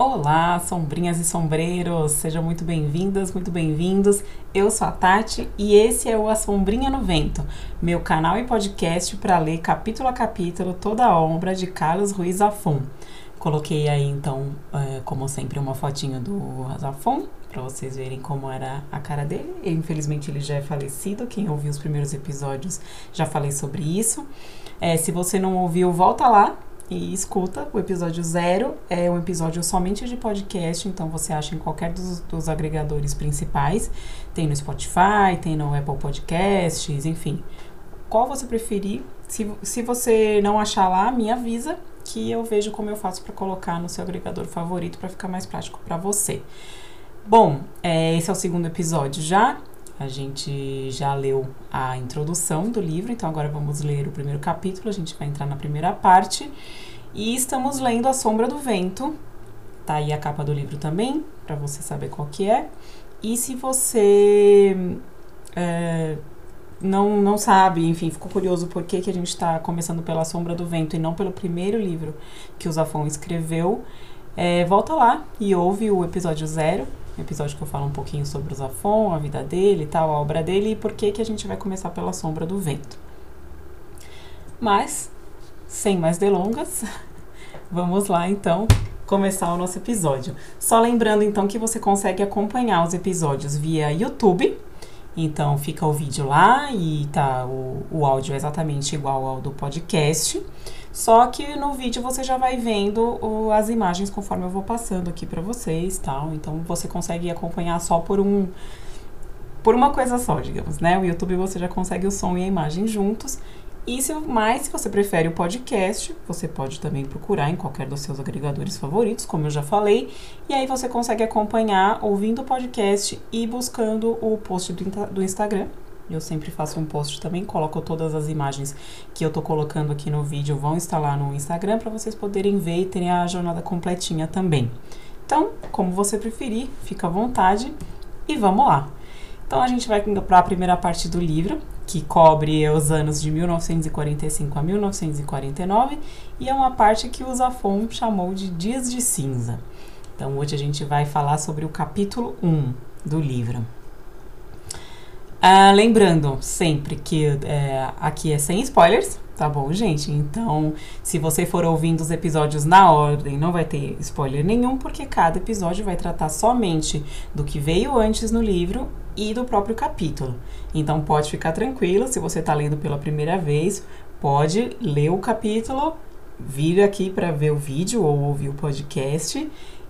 Olá, sombrinhas e sombreiros, sejam muito bem-vindas, muito bem-vindos. Eu sou a Tati e esse é o A Sombrinha no Vento, meu canal e podcast para ler capítulo a capítulo toda a obra de Carlos Ruiz Zafon. Coloquei aí então, é, como sempre, uma fotinha do Zafon para vocês verem como era a cara dele. Infelizmente ele já é falecido. Quem ouviu os primeiros episódios já falei sobre isso. É, se você não ouviu, volta lá e escuta o episódio zero. É um episódio somente de podcast, então você acha em qualquer dos, dos agregadores principais. Tem no Spotify, tem no Apple Podcasts, enfim. Qual você preferir? Se, se você não achar lá, me avisa que eu vejo como eu faço para colocar no seu agregador favorito para ficar mais prático para você. Bom, é, esse é o segundo episódio já. A gente já leu a introdução do livro, então agora vamos ler o primeiro capítulo. A gente vai entrar na primeira parte. E estamos lendo A Sombra do Vento. Tá aí a capa do livro também, para você saber qual que é. E se você é, não, não sabe, enfim, ficou curioso por que, que a gente está começando pela Sombra do Vento e não pelo primeiro livro que o Zafon escreveu, é, volta lá e ouve o episódio zero, episódio que eu falo um pouquinho sobre o Zafon, a vida dele e tal, a obra dele e por que, que a gente vai começar pela Sombra do Vento. Mas, sem mais delongas, vamos lá então começar o nosso episódio. Só lembrando então que você consegue acompanhar os episódios via YouTube. Então fica o vídeo lá e tá o, o áudio é exatamente igual ao do podcast. Só que no vídeo você já vai vendo o, as imagens conforme eu vou passando aqui para vocês, tal. Então você consegue acompanhar só por um por uma coisa só, digamos, né? O YouTube você já consegue o som e a imagem juntos. E se mais se você prefere o podcast, você pode também procurar em qualquer dos seus agregadores favoritos, como eu já falei, e aí você consegue acompanhar ouvindo o podcast e buscando o post do, do Instagram, eu sempre faço um post também, coloco todas as imagens que eu tô colocando aqui no vídeo, vão estar lá no Instagram para vocês poderem ver e terem a jornada completinha também. Então, como você preferir, fica à vontade e vamos lá. Então a gente vai para a primeira parte do livro, que cobre os anos de 1945 a 1949, e é uma parte que o Zafon chamou de Dias de Cinza. Então hoje a gente vai falar sobre o capítulo 1 do livro. Ah, lembrando sempre que é, aqui é sem spoilers, tá bom, gente? Então, se você for ouvindo os episódios na ordem, não vai ter spoiler nenhum, porque cada episódio vai tratar somente do que veio antes no livro e do próprio capítulo. Então, pode ficar tranquilo, se você está lendo pela primeira vez, pode ler o capítulo, vir aqui para ver o vídeo ou ouvir o podcast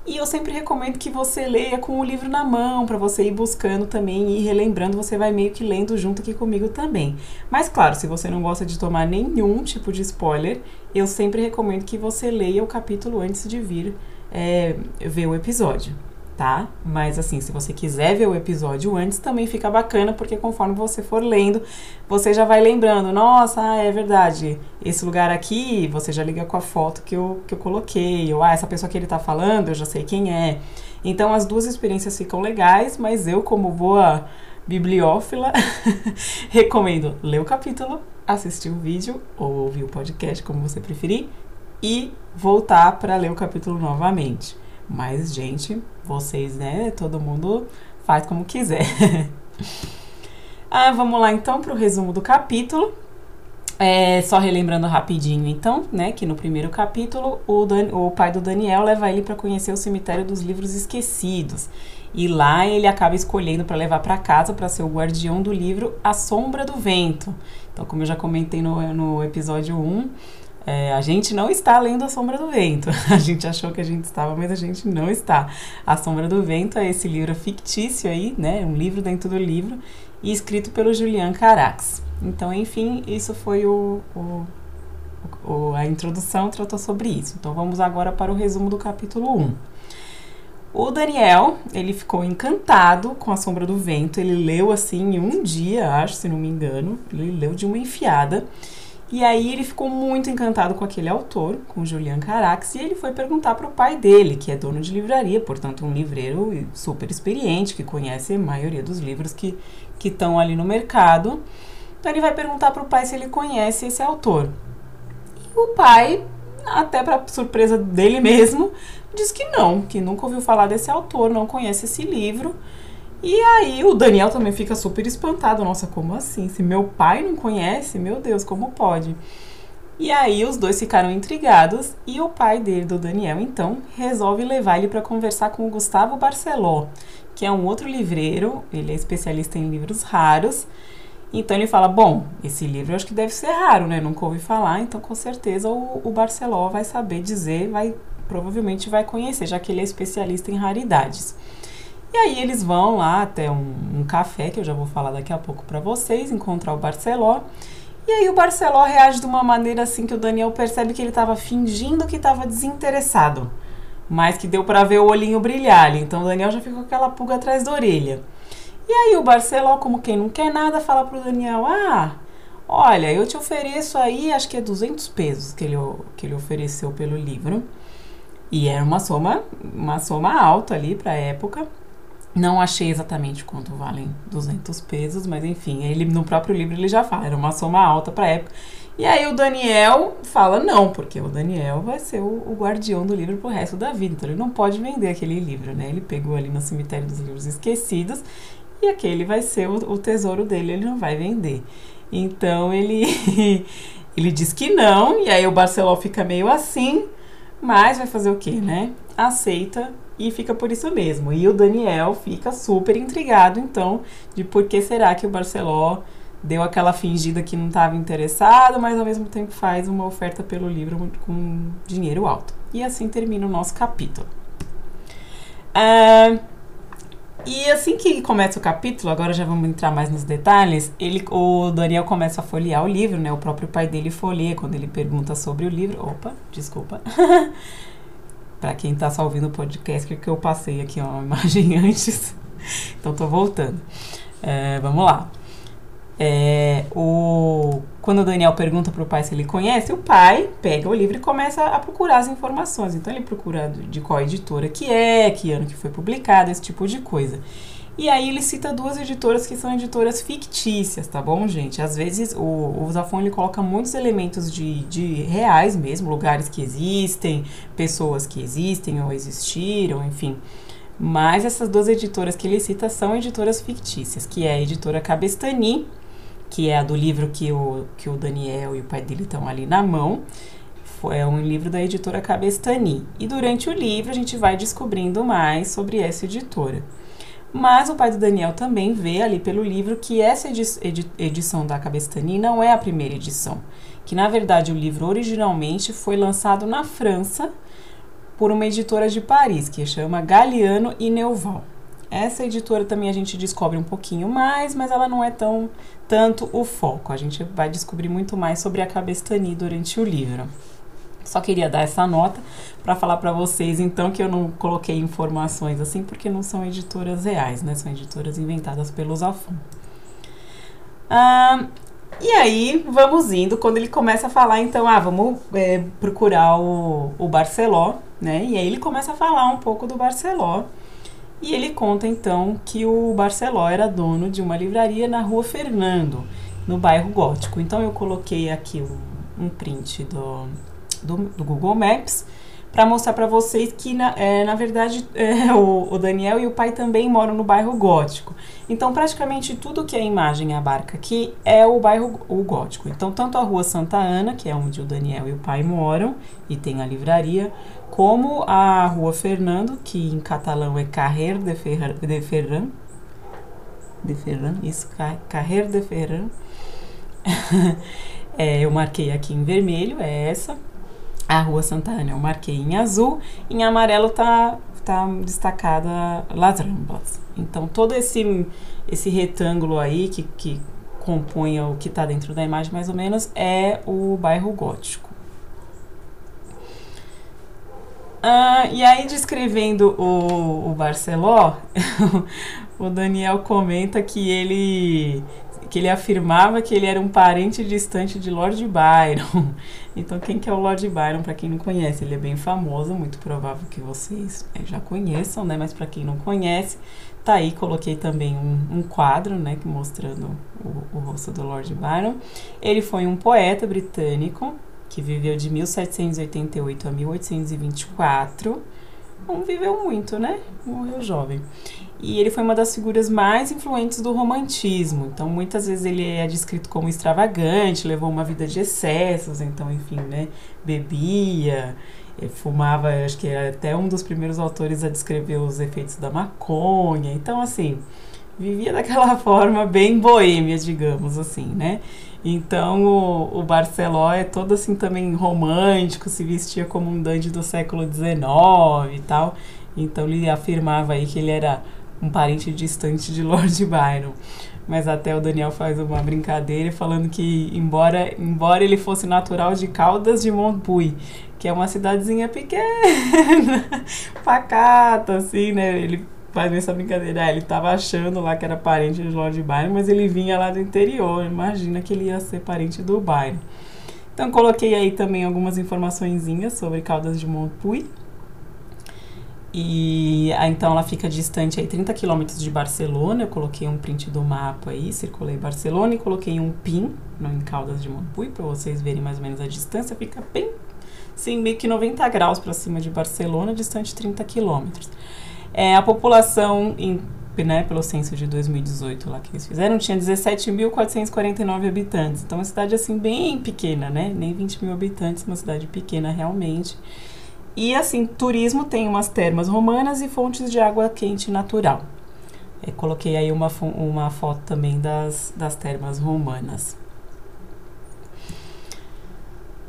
e eu sempre recomendo que você leia com o livro na mão, para você ir buscando também e relembrando, você vai meio que lendo junto aqui comigo também. Mas claro, se você não gosta de tomar nenhum tipo de spoiler, eu sempre recomendo que você leia o capítulo antes de vir é, ver o episódio tá? Mas assim, se você quiser ver o episódio antes, também fica bacana, porque conforme você for lendo, você já vai lembrando, nossa, ah, é verdade, esse lugar aqui, você já liga com a foto que eu, que eu coloquei, ou ah, essa pessoa que ele tá falando, eu já sei quem é. Então as duas experiências ficam legais, mas eu, como boa bibliófila, recomendo ler o capítulo, assistir o vídeo ou ouvir o podcast, como você preferir, e voltar para ler o capítulo novamente. Mas, gente, vocês, né? Todo mundo faz como quiser. ah, vamos lá então para o resumo do capítulo. É, só relembrando rapidinho, então, né, que no primeiro capítulo o, Dan, o pai do Daniel leva ele para conhecer o cemitério dos livros esquecidos. E lá ele acaba escolhendo para levar para casa para ser o guardião do livro A Sombra do Vento. Então, como eu já comentei no, no episódio 1, é, a gente não está lendo A Sombra do Vento. A gente achou que a gente estava, mas a gente não está. A Sombra do Vento é esse livro fictício aí, né? Um livro dentro do livro e escrito pelo Julian Carax. Então, enfim, isso foi o, o, o, a introdução, tratou sobre isso. Então, vamos agora para o resumo do capítulo 1. O Daniel, ele ficou encantado com A Sombra do Vento. Ele leu assim em um dia, acho, se não me engano. Ele leu de uma enfiada. E aí ele ficou muito encantado com aquele autor, com Julian Carax, e ele foi perguntar para o pai dele, que é dono de livraria, portanto um livreiro super experiente, que conhece a maioria dos livros que estão ali no mercado. Então ele vai perguntar para o pai se ele conhece esse autor. E o pai até para surpresa dele mesmo, diz que não, que nunca ouviu falar desse autor, não conhece esse livro. E aí o Daniel também fica super espantado. Nossa, como assim? Se meu pai não conhece, meu Deus, como pode? E aí os dois ficaram intrigados e o pai dele, do Daniel, então, resolve levar ele para conversar com o Gustavo Barceló, que é um outro livreiro, ele é especialista em livros raros. Então ele fala: Bom, esse livro eu acho que deve ser raro, né? Nunca ouvi falar, então com certeza o, o Barceló vai saber dizer, vai provavelmente vai conhecer, já que ele é especialista em raridades. E aí eles vão lá até um, um café, que eu já vou falar daqui a pouco para vocês, encontrar o Barceló. E aí o Barceló reage de uma maneira assim que o Daniel percebe que ele estava fingindo que estava desinteressado, mas que deu para ver o olhinho brilhar ali. Então o Daniel já ficou com aquela pulga atrás da orelha. E aí o Barceló, como quem não quer nada, fala pro Daniel: "Ah, olha, eu te ofereço aí, acho que é 200 pesos que ele que ele ofereceu pelo livro". E era uma soma, uma soma alta ali para época. Não achei exatamente quanto valem 200 pesos, mas enfim, ele no próprio livro ele já fala, era uma soma alta para época. E aí o Daniel fala não, porque o Daniel vai ser o, o, guardião do livro pro resto da vida, então ele não pode vender aquele livro, né? Ele pegou ali no cemitério dos livros esquecidos e aquele vai ser o, o tesouro dele, ele não vai vender. Então ele ele diz que não, e aí o Barceló fica meio assim, mas vai fazer o quê, né? Aceita e fica por isso mesmo. E o Daniel fica super intrigado, então, de por que será que o Barceló deu aquela fingida que não estava interessado, mas ao mesmo tempo faz uma oferta pelo livro com dinheiro alto. E assim termina o nosso capítulo. Uh, e assim que começa o capítulo, agora já vamos entrar mais nos detalhes, ele, o Daniel começa a folhear o livro, né? O próprio pai dele folheia quando ele pergunta sobre o livro. Opa, desculpa. para quem está só ouvindo o podcast, que eu passei aqui uma imagem antes. então tô voltando. É, vamos lá. É, o, quando o Daniel pergunta para o pai se ele conhece, o pai pega o livro e começa a procurar as informações. Então ele procura de qual editora que é, que ano que foi publicado, esse tipo de coisa. E aí ele cita duas editoras que são editoras fictícias, tá bom, gente? Às vezes o, o Zafon ele coloca muitos elementos de, de reais mesmo, lugares que existem, pessoas que existem ou existiram, enfim. Mas essas duas editoras que ele cita são editoras fictícias, que é a editora Cabestani, que é a do livro que o, que o Daniel e o pai dele estão ali na mão. É um livro da editora Cabestani. E durante o livro a gente vai descobrindo mais sobre essa editora. Mas o pai do Daniel também vê ali pelo livro que essa edi edi edição da Cabestani não é a primeira edição. Que na verdade o livro originalmente foi lançado na França por uma editora de Paris, que chama Galiano e Neuval. Essa editora também a gente descobre um pouquinho mais, mas ela não é tão tanto o foco. A gente vai descobrir muito mais sobre a Cabestani durante o livro. Só queria dar essa nota para falar para vocês, então, que eu não coloquei informações assim, porque não são editoras reais, né? São editoras inventadas pelos Zafon. Ah, e aí, vamos indo, quando ele começa a falar, então, ah, vamos é, procurar o, o Barceló, né? E aí ele começa a falar um pouco do Barceló. E ele conta, então, que o Barceló era dono de uma livraria na rua Fernando, no bairro Gótico. Então, eu coloquei aqui um print do, do, do Google Maps para mostrar para vocês que, na, é, na verdade, é, o, o, Daniel e o pai também moram no bairro gótico. Então, praticamente tudo que a imagem abarca aqui é o bairro o gótico. Então, tanto a rua Santa Ana, que é onde o Daniel e o pai moram e tem a livraria, como a rua Fernando, que em catalão é Carrer de, Ferran, de Ferran. De Ferran, isso, Carrer de Ferran. é, eu marquei aqui em vermelho, é essa a Rua Santa Ana eu marquei em azul, em amarelo tá, tá destacada Las Ramblas. Então todo esse, esse retângulo aí que, que compõe o que está dentro da imagem mais ou menos é o bairro gótico. Ah, e aí descrevendo o, o Barceló, o Daniel comenta que ele que ele afirmava que ele era um parente distante de Lord Byron. Então, quem que é o Lord Byron? Para quem não conhece, ele é bem famoso, muito provável que vocês é, já conheçam, né? Mas para quem não conhece, tá aí. Coloquei também um, um quadro, né, mostrando o, o rosto do Lord Byron. Ele foi um poeta britânico que viveu de 1788 a 1824. Não viveu muito, né? Morreu jovem. E ele foi uma das figuras mais influentes do romantismo. Então, muitas vezes ele é descrito como extravagante, levou uma vida de excessos, então, enfim, né? Bebia, eh, fumava, acho que era até um dos primeiros autores a descrever os efeitos da maconha. Então, assim, vivia daquela forma bem boêmia, digamos assim, né? Então o, o Barceló é todo assim também romântico, se vestia como um dandy do século XIX e tal. Então ele afirmava aí que ele era um parente distante de Lord Byron. Mas até o Daniel faz uma brincadeira falando que, embora, embora ele fosse natural de Caldas de Montbui, que é uma cidadezinha pequena, pacata, assim, né? Ele faz essa brincadeira. Ah, ele estava achando lá que era parente de Lord Byron, mas ele vinha lá do interior. Imagina que ele ia ser parente do Byron. Então, coloquei aí também algumas informações sobre Caldas de Montbui. E ah, então ela fica distante aí 30 quilômetros de Barcelona. Eu coloquei um print do mapa aí, circulei Barcelona e coloquei um pin no, em Caldas de Montbui para vocês verem mais ou menos a distância. Fica bem, sim, meio que 90 graus para cima de Barcelona, distante 30 quilômetros. É, a população, em, né, pelo censo de 2018 lá que eles fizeram, tinha 17.449 habitantes. Então, uma cidade assim bem pequena, né? Nem 20 mil habitantes, uma cidade pequena realmente. E assim, turismo tem umas termas romanas e fontes de água quente natural. É, coloquei aí uma, uma foto também das, das termas romanas.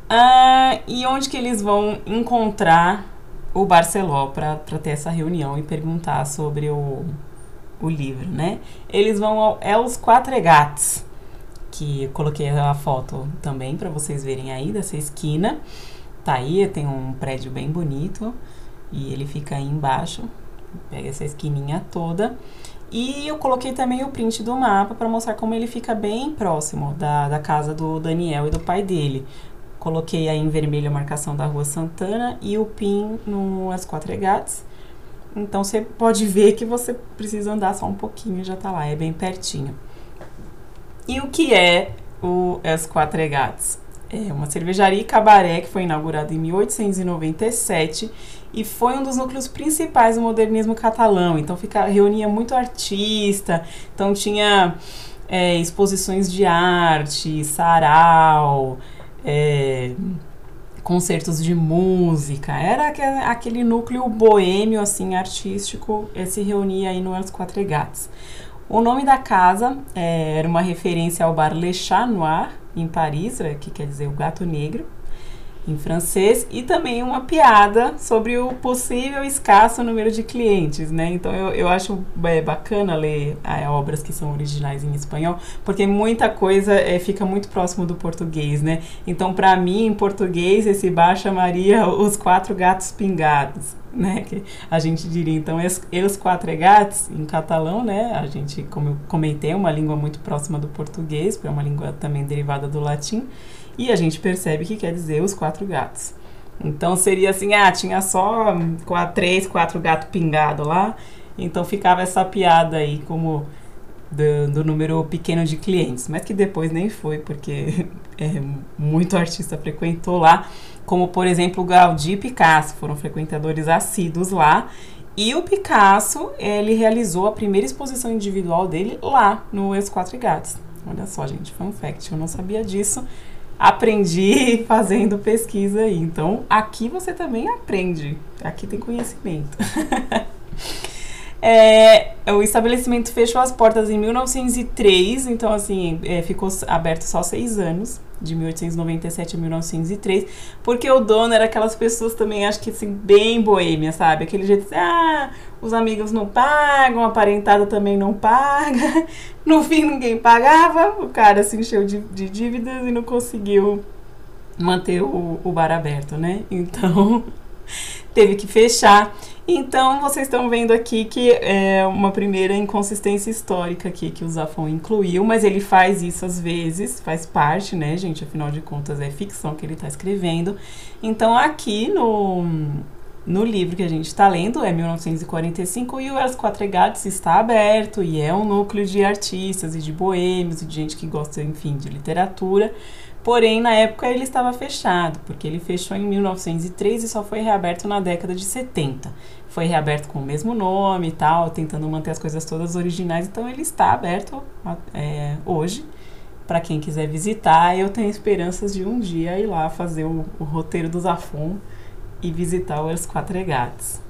Ah, e onde que eles vão encontrar o Barceló para ter essa reunião e perguntar sobre o, o livro, né? Eles vão ao Els Quatro Gats, que eu coloquei a foto também para vocês verem aí dessa esquina. Tá aí, tem um prédio bem bonito e ele fica aí embaixo. Pega essa esquininha toda. E eu coloquei também o print do mapa para mostrar como ele fica bem próximo da, da casa do Daniel e do pai dele. Coloquei aí em vermelho a marcação da Rua Santana e o PIN no As Quatro Regatas. Então você pode ver que você precisa andar só um pouquinho, já tá lá, é bem pertinho. E o que é o As Quatro Regatas? É uma cervejaria e cabaré que foi inaugurada em 1897 e foi um dos núcleos principais do modernismo catalão. Então fica, reunia muito artista, então tinha é, exposições de arte, sarau, é, concertos de música, era aquele núcleo boêmio, assim, artístico, se reunia aí no Os Quatro Gatos. O nome da casa é, era uma referência ao bar Le Chat Noir, em Paris, é, que quer dizer o gato negro, em francês e também uma piada sobre o possível escasso número de clientes, né? Então eu, eu acho é, bacana ler é, obras que são originais em espanhol, porque muita coisa é, fica muito próximo do português, né? Então para mim em português esse bar chamaria os quatro gatos pingados. Né, que a gente diria então os quatro gatos em catalão, né? A gente, como eu comentei, é uma língua muito próxima do português, porque é uma língua também derivada do latim e a gente percebe que quer dizer os quatro gatos. Então seria assim, ah, tinha só quatro, três, quatro gatos pingados lá, então ficava essa piada aí como do, do, número pequeno de clientes, mas que depois nem foi, porque é, muito artista frequentou lá, como por exemplo Gaudí e Picasso, foram frequentadores assíduos lá, e o Picasso, ele realizou a primeira exposição individual dele lá no Os Quatro Gatos. Olha só, gente, fun fact, eu não sabia disso, aprendi fazendo pesquisa aí. Então, aqui você também aprende. Aqui tem conhecimento. é, o estabelecimento fechou as portas em 1903, então, assim, é, ficou aberto só seis anos de 1897 a 1903, porque o dono era aquelas pessoas também, acho que assim, bem boêmia, sabe? Aquele jeito assim, ah, os amigos não pagam, a parentada também não paga. No fim, ninguém pagava, o cara se encheu de, de dívidas e não conseguiu manter o, o bar aberto, né? Então, teve que fechar. Então, vocês estão vendo aqui que é uma primeira inconsistência histórica aqui que o Zafon incluiu, mas ele faz isso às vezes, faz parte, né, gente? Afinal de contas, é ficção que ele está escrevendo. Então, aqui no, no livro que a gente está lendo, é 1945, e o As Quatro Gatos está aberto e é um núcleo de artistas e de boêmios e de gente que gosta, enfim, de literatura Porém, na época ele estava fechado, porque ele fechou em 1903 e só foi reaberto na década de 70. Foi reaberto com o mesmo nome e tal, tentando manter as coisas todas originais. Então, ele está aberto é, hoje para quem quiser visitar. Eu tenho esperanças de um dia ir lá fazer o, o roteiro do Zafon e visitar o Els Quatro Gatos.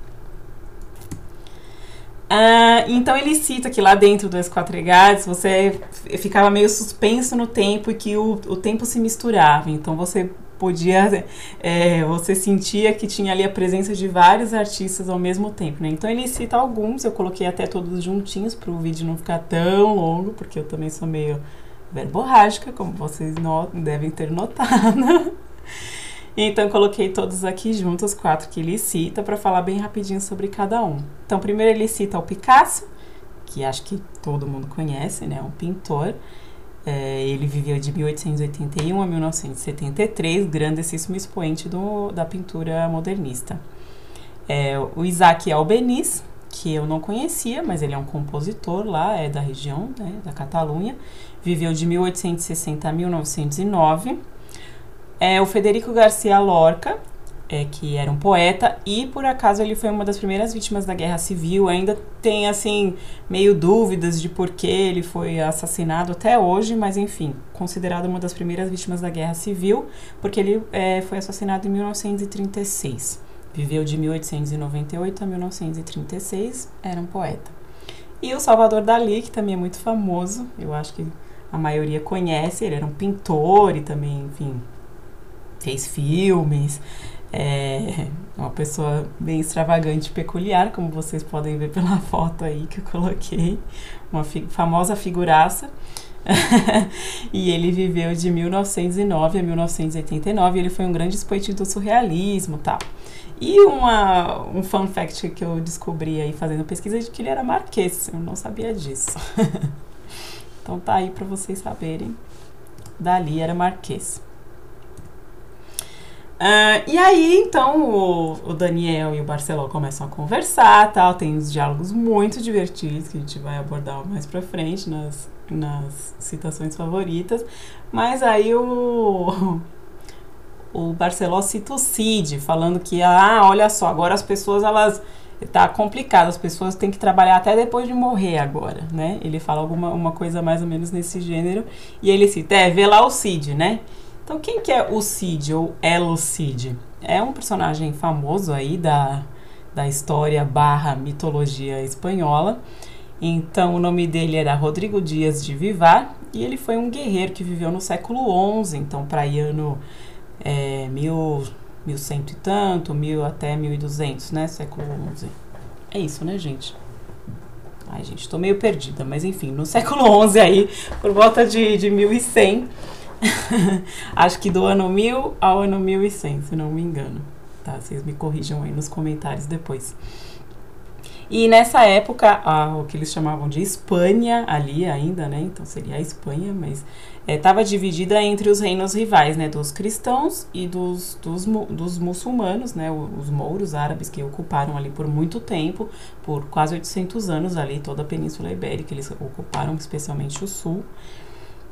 Uh, então ele cita que lá dentro das quatro regadas você ficava meio suspenso no tempo e que o, o tempo se misturava. Então você podia, é, você sentia que tinha ali a presença de vários artistas ao mesmo tempo, né? Então ele cita alguns, eu coloquei até todos juntinhos para o vídeo não ficar tão longo, porque eu também sou meio verborrágica, como vocês devem ter notado. Então coloquei todos aqui juntos, quatro que ele cita, para falar bem rapidinho sobre cada um. Então, primeiro ele cita o Picasso, que acho que todo mundo conhece, né? Um pintor. É, ele viveu de 1881 a 1973, grandíssimo expoente do, da pintura modernista. É, o Isaac Albeniz, que eu não conhecia, mas ele é um compositor lá, é da região, né, da Catalunha. Viveu de 1860 a 1909 é o Federico Garcia Lorca, é, que era um poeta, e por acaso ele foi uma das primeiras vítimas da Guerra Civil. Ainda tem, assim, meio dúvidas de por que ele foi assassinado até hoje, mas enfim, considerado uma das primeiras vítimas da Guerra Civil, porque ele é, foi assassinado em 1936. Viveu de 1898 a 1936, era um poeta. E o Salvador Dali, que também é muito famoso, eu acho que a maioria conhece, ele era um pintor e também, enfim, fez filmes, é uma pessoa bem extravagante e peculiar, como vocês podem ver pela foto aí que eu coloquei, uma fi famosa figuraça. e ele viveu de 1909 a 1989, ele foi um grande expoente do surrealismo tal. E uma, um fun fact que eu descobri aí fazendo pesquisa é de que ele era marquês, eu não sabia disso. então tá aí para vocês saberem. Dali era marquês. Uh, e aí, então, o, o, Daniel e o Barceló começam a conversar, tal, tem uns diálogos muito divertidos que a gente vai abordar mais pra frente nas, nas citações favoritas. Mas aí o, o Barceló cita o Cid, falando que, ah, olha só, agora as pessoas, elas tá complicado, as pessoas têm que trabalhar até depois de morrer agora, né? Ele fala alguma uma coisa mais ou menos nesse gênero, e ele cita, é, vê lá o Cid, né? Então, quem que é o Cid ou Elo Cid? É um personagem famoso aí da, da história barra mitologia espanhola. Então, o nome dele era Rodrigo Dias de Vivar e ele foi um guerreiro que viveu no século XI, então para aí ano é, mil, mil cento e tanto, mil até mil e duzentos, né, século XI. É isso, né, gente? Ai, gente, tô meio perdida, mas enfim, no século XI aí, por volta de, de 1100, Acho que do ano 1000 ao ano 1100, se não me engano. Tá? Vocês me corrijam aí nos comentários depois. E nessa época, a, o que eles chamavam de Espanha, ali ainda, né? Então seria a Espanha, mas estava é, dividida entre os reinos rivais, né? Dos cristãos e dos, dos, dos muçulmanos, né? Os mouros árabes que ocuparam ali por muito tempo, por quase 800 anos ali, toda a Península Ibérica, eles ocuparam especialmente o sul.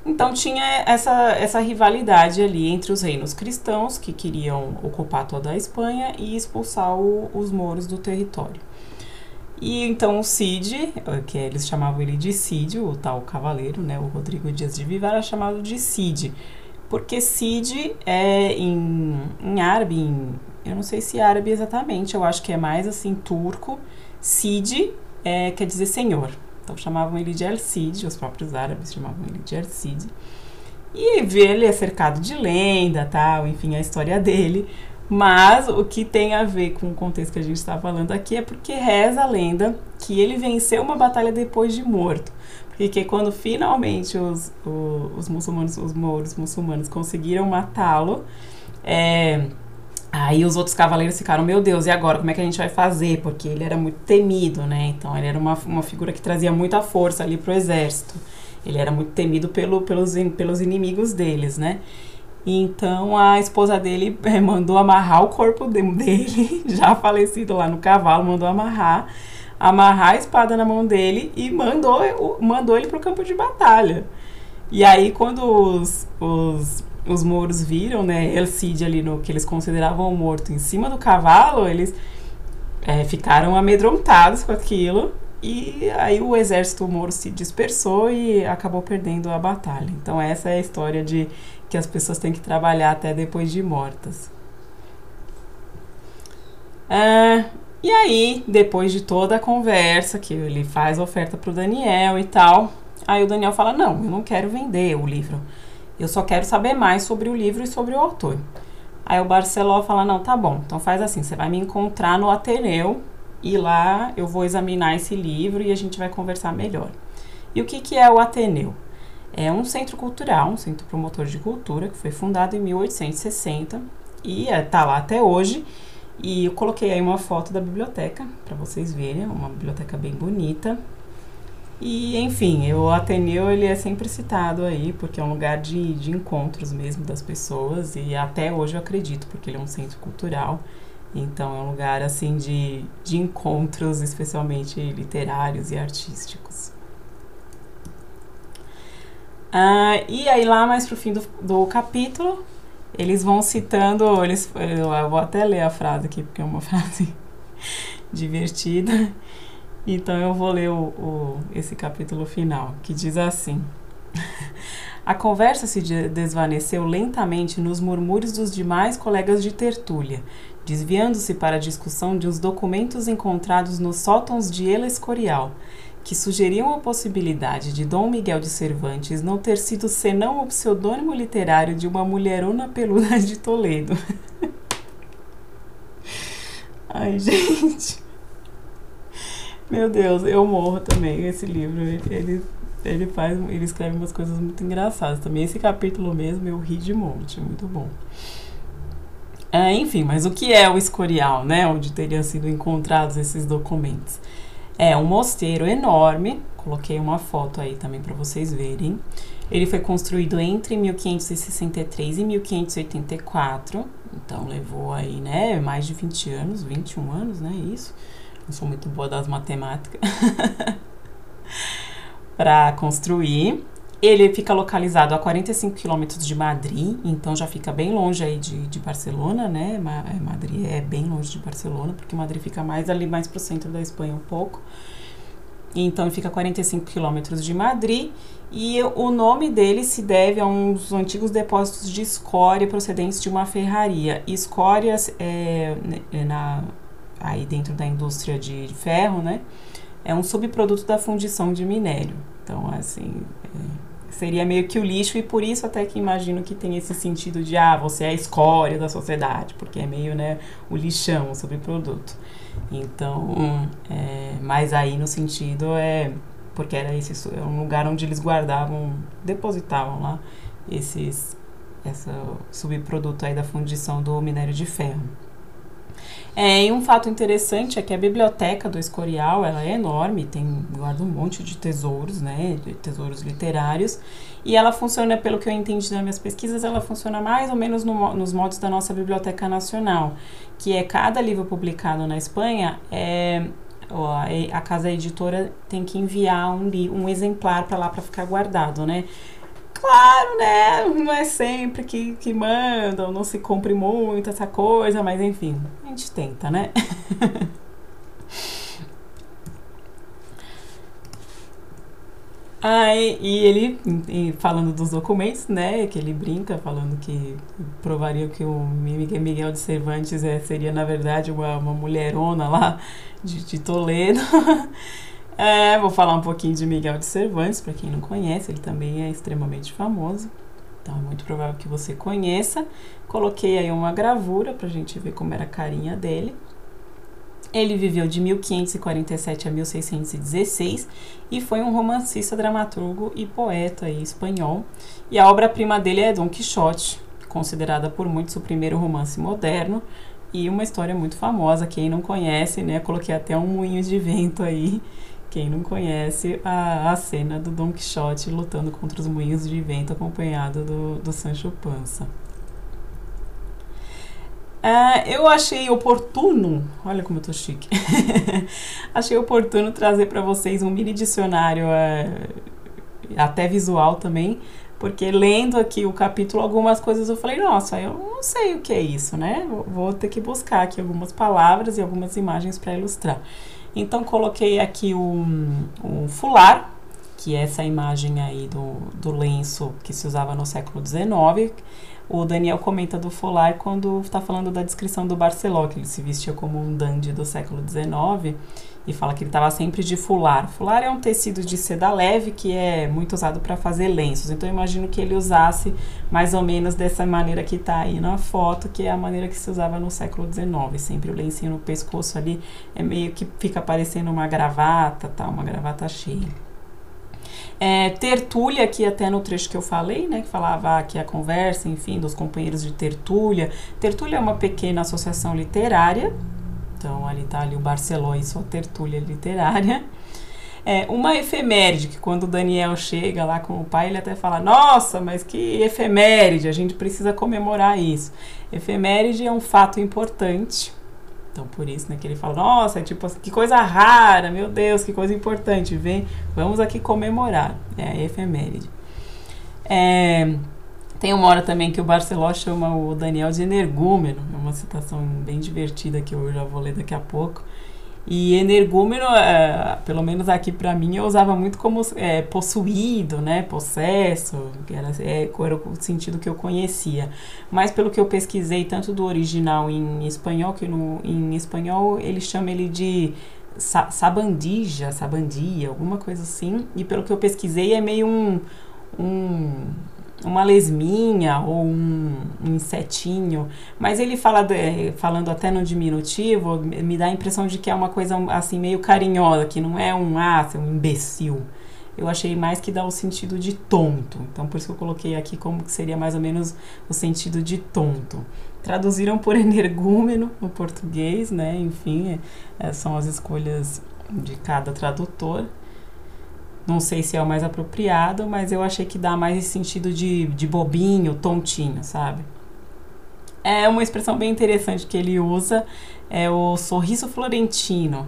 Então tinha essa, essa rivalidade ali entre os reinos cristãos, que queriam ocupar toda a Espanha, e expulsar o, os mouros do território. E então o Cid, que eles chamavam ele de Cid, o tal cavaleiro, né, o Rodrigo Dias de Vivar, era chamado de Cid. Porque Cid é em, em árabe, em, eu não sei se é árabe exatamente, eu acho que é mais assim turco. Cid é, quer dizer senhor. Então chamavam ele de El-Cid, os próprios árabes chamavam ele de El-Cid. E ele é cercado de lenda, tal, enfim, a história dele. Mas o que tem a ver com o contexto que a gente está falando aqui é porque reza a lenda que ele venceu uma batalha depois de morto. Porque quando finalmente os, os, os muçulmanos, os mouros muçulmanos conseguiram matá-lo, é, Aí os outros cavaleiros ficaram, meu Deus, e agora? Como é que a gente vai fazer? Porque ele era muito temido, né? Então ele era uma, uma figura que trazia muita força ali pro exército. Ele era muito temido pelo, pelos, pelos inimigos deles, né? Então a esposa dele é, mandou amarrar o corpo dele, já falecido lá no cavalo, mandou amarrar, amarrar a espada na mão dele e mandou, mandou ele pro campo de batalha. E aí quando os, os os mouros viram, né, El Cid ali no que eles consideravam morto em cima do cavalo, eles é, ficaram amedrontados com aquilo e aí o exército moro se dispersou e acabou perdendo a batalha. Então essa é a história de que as pessoas têm que trabalhar até depois de mortas. É, e aí, depois de toda a conversa, que ele faz oferta para o Daniel e tal, aí o Daniel fala: Não, eu não quero vender o livro. Eu só quero saber mais sobre o livro e sobre o autor. Aí o Barceló fala: Não, tá bom, então faz assim: você vai me encontrar no Ateneu e lá eu vou examinar esse livro e a gente vai conversar melhor. E o que, que é o Ateneu? É um centro cultural, um centro promotor de cultura que foi fundado em 1860 e está é, lá até hoje. E eu coloquei aí uma foto da biblioteca para vocês verem, uma biblioteca bem bonita. E enfim, o Ateneu ele é sempre citado aí porque é um lugar de, de encontros mesmo das pessoas e até hoje eu acredito porque ele é um centro cultural. Então é um lugar assim de, de encontros, especialmente literários e artísticos. Ah, e aí lá mais pro fim do, do capítulo, eles vão citando, eles, eu vou até ler a frase aqui, porque é uma frase divertida. Então eu vou ler o, o, esse capítulo final, que diz assim. A conversa se desvaneceu lentamente nos murmúrios dos demais colegas de tertúlia, desviando-se para a discussão de uns documentos encontrados nos sótãos de El Escorial, que sugeriam a possibilidade de Dom Miguel de Cervantes não ter sido senão o pseudônimo literário de uma mulherona peluda de Toledo. Ai, gente. Meu Deus, eu morro também. Esse livro, ele, ele faz, ele escreve umas coisas muito engraçadas também. Esse capítulo mesmo eu ri de monte, muito bom. É, enfim, mas o que é o Escorial, né? Onde teriam sido encontrados esses documentos? É um mosteiro enorme, coloquei uma foto aí também para vocês verem. Ele foi construído entre 1563 e 1584, então levou aí, né, mais de 20 anos, 21 anos, né, isso. Não sou muito boa das matemáticas. para construir. Ele fica localizado a 45 quilômetros de Madrid, então já fica bem longe aí de, de Barcelona, né? É, Madrid é bem longe de Barcelona, porque Madrid fica mais ali, mais pro centro da Espanha um pouco. Então fica a 45 quilômetros de Madrid e o nome dele se deve a uns antigos depósitos de escória procedentes de uma ferraria. Escórias é, é na, aí dentro da indústria de ferro, né? É um subproduto da fundição de minério. Então, assim, é, seria meio que o lixo e por isso até que imagino que tem esse sentido de ah, você é a escória da sociedade, porque é meio, né, o lixão, o subproduto. Então, é, mas aí no sentido é porque era esse é um lugar onde eles guardavam, depositavam lá esses essa subproduto aí da fundição do minério de ferro. É, e um fato interessante é que a biblioteca do Escorial ela é enorme, tem guarda um monte de tesouros, né, de tesouros literários, e ela funciona, pelo que eu entendi das minhas pesquisas, ela funciona mais ou menos no, nos modos da nossa Biblioteca Nacional, que é cada livro publicado na Espanha é a casa editora tem que enviar um, um exemplar para lá para ficar guardado, né? Claro, né? Não é sempre que, que mandam, não se cumpre muito essa coisa, mas enfim, a gente tenta, né? Aí, e ele, falando dos documentos, né, que ele brinca, falando que provaria que o Miguel de Cervantes é, seria, na verdade, uma, uma mulherona lá de, de Toledo. É, vou falar um pouquinho de Miguel de Cervantes, para quem não conhece, ele também é extremamente famoso. Então é muito provável que você conheça. Coloquei aí uma gravura para a gente ver como era a carinha dele. Ele viveu de 1547 a 1616 e foi um romancista, dramaturgo e poeta aí, espanhol. E a obra-prima dele é Dom Quixote, considerada por muitos o primeiro romance moderno e uma história muito famosa. Quem não conhece, né? Coloquei até um moinho de vento aí quem não conhece a, a cena do Don Quixote lutando contra os moinhos de vento acompanhado do, do Sancho Panza. É, eu achei oportuno, olha como eu tô chique, achei oportuno trazer para vocês um mini dicionário, é, até visual também, porque lendo aqui o capítulo, algumas coisas eu falei, nossa, eu não sei o que é isso, né? Vou ter que buscar aqui algumas palavras e algumas imagens para ilustrar. Então, coloquei aqui um, um fular, que é essa imagem aí do, do lenço que se usava no século XIX. O Daniel comenta do fular quando está falando da descrição do Barceló, que ele se vestia como um dandy do século XIX e fala que ele estava sempre de fular. Fular é um tecido de seda leve que é muito usado para fazer lenços. Então eu imagino que ele usasse mais ou menos dessa maneira que está aí na foto, que é a maneira que se usava no século XIX. Sempre o lencinho no pescoço ali é meio que fica parecendo uma gravata, tá? Uma gravata cheia. É, tertúlia, aqui até no trecho que eu falei, né, que falava que a conversa, enfim, dos companheiros de tertúlia. Tertúlia é uma pequena associação literária então, ali está ali o Barceló e sua tertúlia literária. É, uma efeméride, que quando o Daniel chega lá com o pai, ele até fala, nossa, mas que efeméride, a gente precisa comemorar isso. Efeméride é um fato importante, então por isso, né, que ele fala, nossa, é tipo que coisa rara, meu Deus, que coisa importante, vem, vamos aqui comemorar, é a efeméride. É, tem uma hora também que o Barceló chama o Daniel de energúmeno, é uma citação bem divertida que eu já vou ler daqui a pouco. E energúmeno, é, pelo menos aqui para mim, eu usava muito como é, possuído, né, possesso, que era, é, era o sentido que eu conhecia. Mas pelo que eu pesquisei, tanto do original em espanhol, que no, em espanhol ele chama ele de sa sabandija, sabandia, alguma coisa assim. E pelo que eu pesquisei, é meio um, um uma lesminha ou um, um, insetinho, mas ele fala de, falando até no diminutivo, me dá a impressão de que é uma coisa assim meio carinhosa, que não é um ah, é um imbecil. Eu achei mais que dá o sentido de tonto. Então por isso que eu coloquei aqui como que seria mais ou menos o sentido de tonto. Traduziram por energúmeno no português, né? Enfim, é, são as escolhas de cada tradutor. Não sei se é o mais apropriado, mas eu achei que dá mais esse sentido de, de bobinho, tontinho, sabe? É uma expressão bem interessante que ele usa, é o sorriso florentino,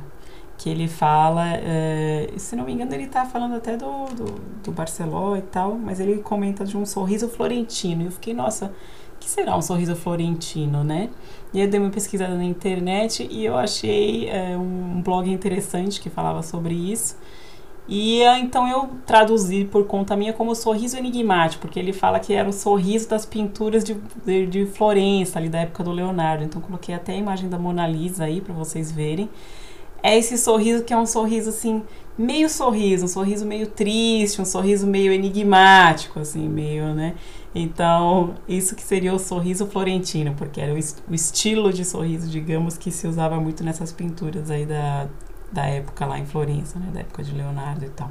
que ele fala, é, se não me engano, ele está falando até do, do, do Barceló e tal, mas ele comenta de um sorriso florentino. E eu fiquei, nossa, que será um sorriso florentino, né? E eu dei uma pesquisada na internet e eu achei é, um blog interessante que falava sobre isso. E então eu traduzi por conta minha como sorriso enigmático, porque ele fala que era o sorriso das pinturas de, de, de Florença, ali da época do Leonardo. Então coloquei até a imagem da Mona Lisa aí para vocês verem. É esse sorriso que é um sorriso assim, meio sorriso, um sorriso meio triste, um sorriso meio enigmático, assim, meio, né? Então, isso que seria o sorriso florentino, porque era o, est o estilo de sorriso, digamos, que se usava muito nessas pinturas aí da, da época lá em Florença, né, da época de Leonardo e tal.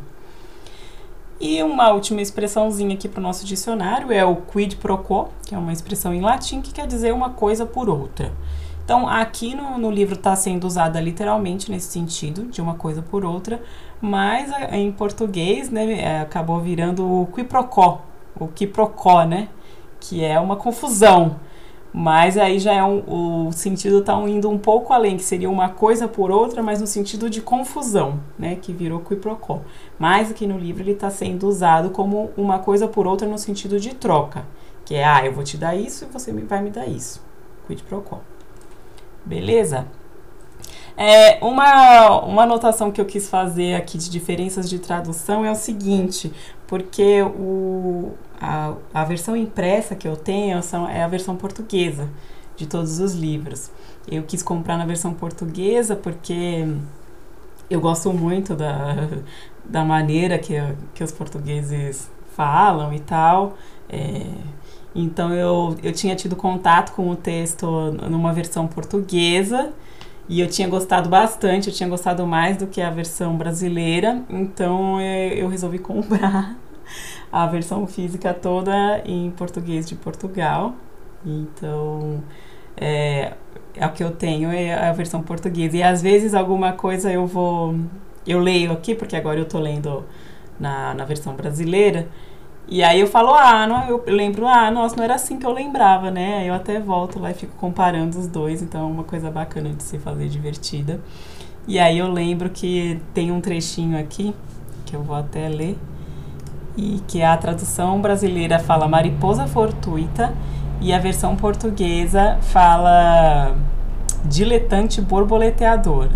E uma última expressãozinha aqui para o nosso dicionário é o quid pro quo, que é uma expressão em latim que quer dizer uma coisa por outra. Então, aqui no, no livro está sendo usada literalmente nesse sentido, de uma coisa por outra, mas em português né, é, acabou virando o quiprocó, o quiprocó, né? Que é uma confusão. Mas aí já é um, o sentido está indo um pouco além, que seria uma coisa por outra, mas no sentido de confusão, né? Que virou quiprocó. Mas aqui no livro ele está sendo usado como uma coisa por outra no sentido de troca. Que é, ah, eu vou te dar isso e você vai me dar isso. Quid pro quo. Beleza? É, uma, uma anotação que eu quis fazer aqui de diferenças de tradução é o seguinte, porque o, a, a versão impressa que eu tenho são, é a versão portuguesa de todos os livros. Eu quis comprar na versão portuguesa porque eu gosto muito da, da maneira que, que os portugueses falam e tal. É, então eu, eu tinha tido contato com o texto numa versão portuguesa e eu tinha gostado bastante, eu tinha gostado mais do que a versão brasileira, então eu, eu resolvi comprar a versão física toda em português de Portugal. Então, é, é o que eu tenho, é a versão portuguesa. E às vezes alguma coisa eu vou. Eu leio aqui, porque agora eu tô lendo na, na versão brasileira. E aí eu falo, ah, não, eu lembro, ah, nossa, não era assim que eu lembrava, né? Eu até volto lá e fico comparando os dois, então é uma coisa bacana de se fazer divertida. E aí eu lembro que tem um trechinho aqui, que eu vou até ler, e que a tradução brasileira fala mariposa fortuita e a versão portuguesa fala diletante borboleteador.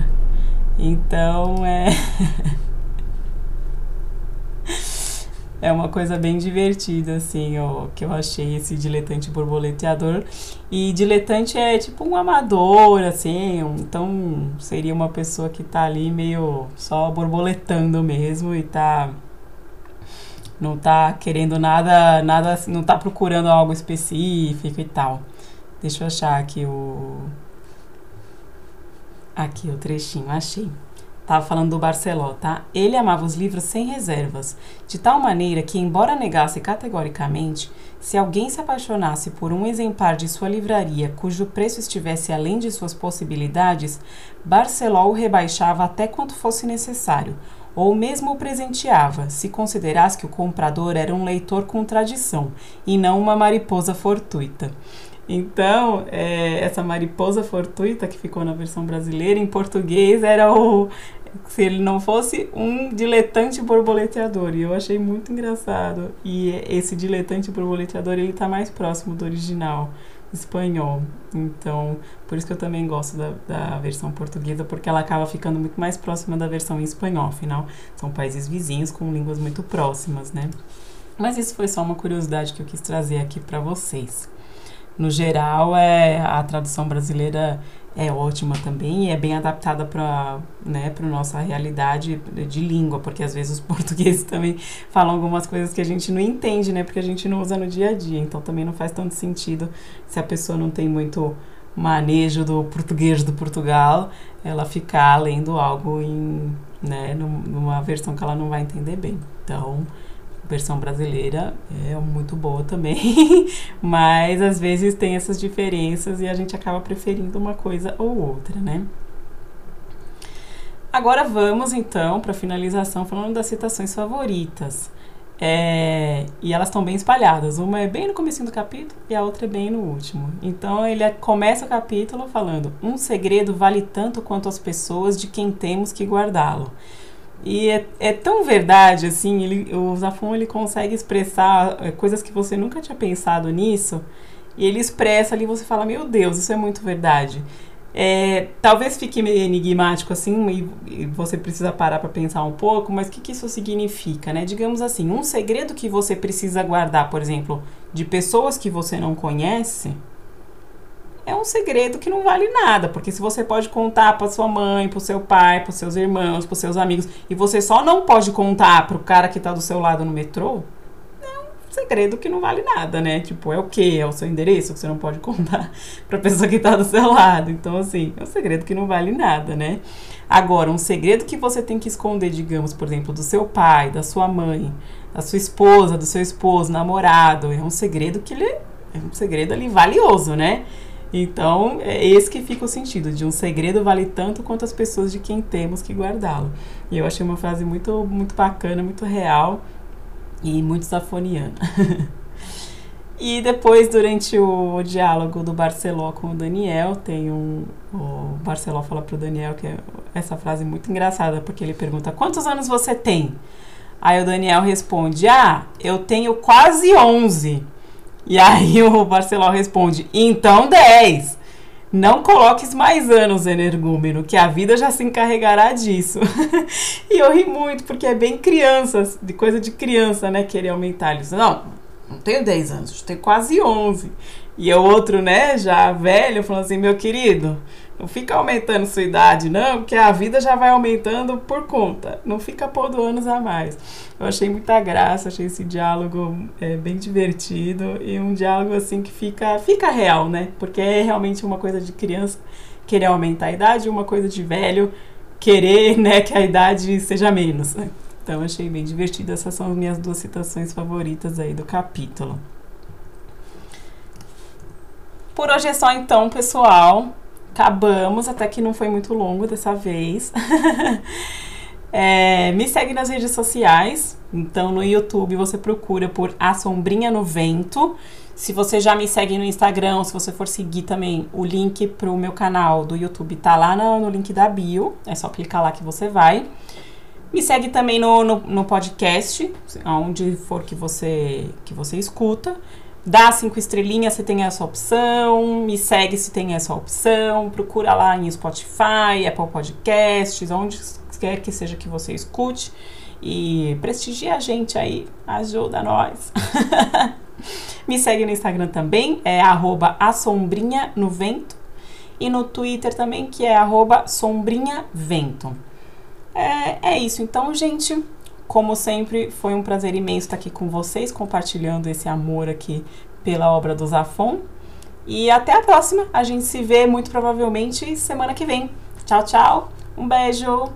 Então é é uma coisa bem divertida, assim, ó, que eu achei esse diletante borboleteador. E diletante é tipo um amador, assim, um, então seria uma pessoa que tá ali meio só borboletando mesmo e tá não tá querendo nada, nada, não tá procurando algo específico e tal. Deixa eu achar aqui o aqui o trechinho, achei. Tava falando do Barceló, tá? Ele amava os livros sem reservas, de tal maneira que, embora negasse categoricamente, se alguém se apaixonasse por um exemplar de sua livraria cujo preço estivesse além de suas possibilidades, Barceló o rebaixava até quanto fosse necessário, ou mesmo o presenteava, se considerasse que o comprador era um leitor com tradição e não uma mariposa fortuita. Então, é, essa mariposa fortuita que ficou na versão brasileira, em português, era o. Se ele não fosse um diletante borboleteador. E eu achei muito engraçado. E esse diletante borboleteador, ele tá mais próximo do original espanhol. Então, por isso que eu também gosto da, da versão portuguesa, porque ela acaba ficando muito mais próxima da versão em espanhol. Afinal, são países vizinhos com línguas muito próximas, né? Mas isso foi só uma curiosidade que eu quis trazer aqui para vocês no geral, é, a tradução brasileira é ótima também e é bem adaptada para né, a nossa realidade de língua, porque às vezes os portugueses também falam algumas coisas que a gente não entende, né, porque a gente não usa no dia a dia, então também não faz tanto sentido se a pessoa não tem muito manejo do português do Portugal, ela ficar lendo algo em, né, numa versão que ela não vai entender bem. Então, versão brasileira é muito boa também, mas às vezes tem essas diferenças e a gente acaba preferindo uma coisa ou outra, né? Agora vamos então para a finalização falando das citações favoritas. É, e elas estão bem espalhadas. Uma é bem no começo do capítulo e a outra é bem no último. Então ele começa o capítulo falando: Um segredo vale tanto quanto as pessoas de quem temos que guardá-lo. E é, é, tão verdade, assim, ele, o Zafon ele consegue expressar é, coisas que você nunca tinha pensado nisso, e ele expressa ali, você fala, meu Deus, isso é muito verdade. É, talvez fique meio enigmático assim, e, e você precisa parar para pensar um pouco, mas o que, que isso significa, né? Digamos assim, um segredo que você precisa guardar, por exemplo, de pessoas que você não conhece, é um segredo que não vale nada, porque se você pode contar para sua mãe, para seu pai, para seus irmãos, para seus amigos, e você só não pode contar para o cara que está do seu lado no metrô, é um segredo que não vale nada, né? Tipo, é o quê? É o seu endereço que você não pode contar para a pessoa que está do seu lado. Então, assim, é um segredo que não vale nada, né? Agora, um segredo que você tem que esconder, digamos, por exemplo, do seu pai, da sua mãe, da sua esposa, do seu esposo, namorado, é um segredo que ele é um segredo ali valioso, né? Então, é esse que fica o sentido, de um segredo vale tanto quanto as pessoas de quem temos que guardá-lo. E eu achei uma frase muito, muito bacana, muito real e muito safoniana. e depois, durante o diálogo do Barceló com o Daniel, tem um. O Barceló fala pro Daniel que é essa frase muito engraçada, porque ele pergunta: Quantos anos você tem? Aí o Daniel responde: Ah, eu tenho quase 11. E aí o Barceló responde: então 10. Não coloques mais anos, energúmeno, que a vida já se encarregará disso. e eu ri muito, porque é bem criança, de coisa de criança, né? Querer aumentar. Disse, não, não tenho 10 anos, tenho quase 11. E o outro, né, já velho, falou assim: meu querido, não fica aumentando sua idade, não, porque a vida já vai aumentando por conta. Não fica pondo anos a mais. Eu achei muita graça, achei esse diálogo é, bem divertido e um diálogo assim que fica, fica real, né? Porque é realmente uma coisa de criança querer aumentar a idade uma coisa de velho querer né, que a idade seja menos. Então achei bem divertido. Essas são as minhas duas citações favoritas aí do capítulo. Por hoje é só então, pessoal. Acabamos, até que não foi muito longo dessa vez. é, me segue nas redes sociais. Então, no YouTube você procura por A Sombrinha no Vento. Se você já me segue no Instagram, se você for seguir também, o link para o meu canal do YouTube tá lá no, no link da bio. É só clicar lá que você vai. Me segue também no, no, no podcast, onde for que você, que você escuta. Dá cinco estrelinhas se tem essa opção, me segue se tem essa opção, procura lá em Spotify, Apple Podcasts, onde quer que seja que você escute. E prestigia a gente aí, ajuda nós. me segue no Instagram também, é arroba assombrinha no vento. E no Twitter também, que é arroba sombrinhavento. É, é isso, então, gente, como sempre, foi um prazer imenso estar aqui com vocês, compartilhando esse amor aqui pela obra do Zafon. E até a próxima. A gente se vê muito provavelmente semana que vem. Tchau, tchau. Um beijo.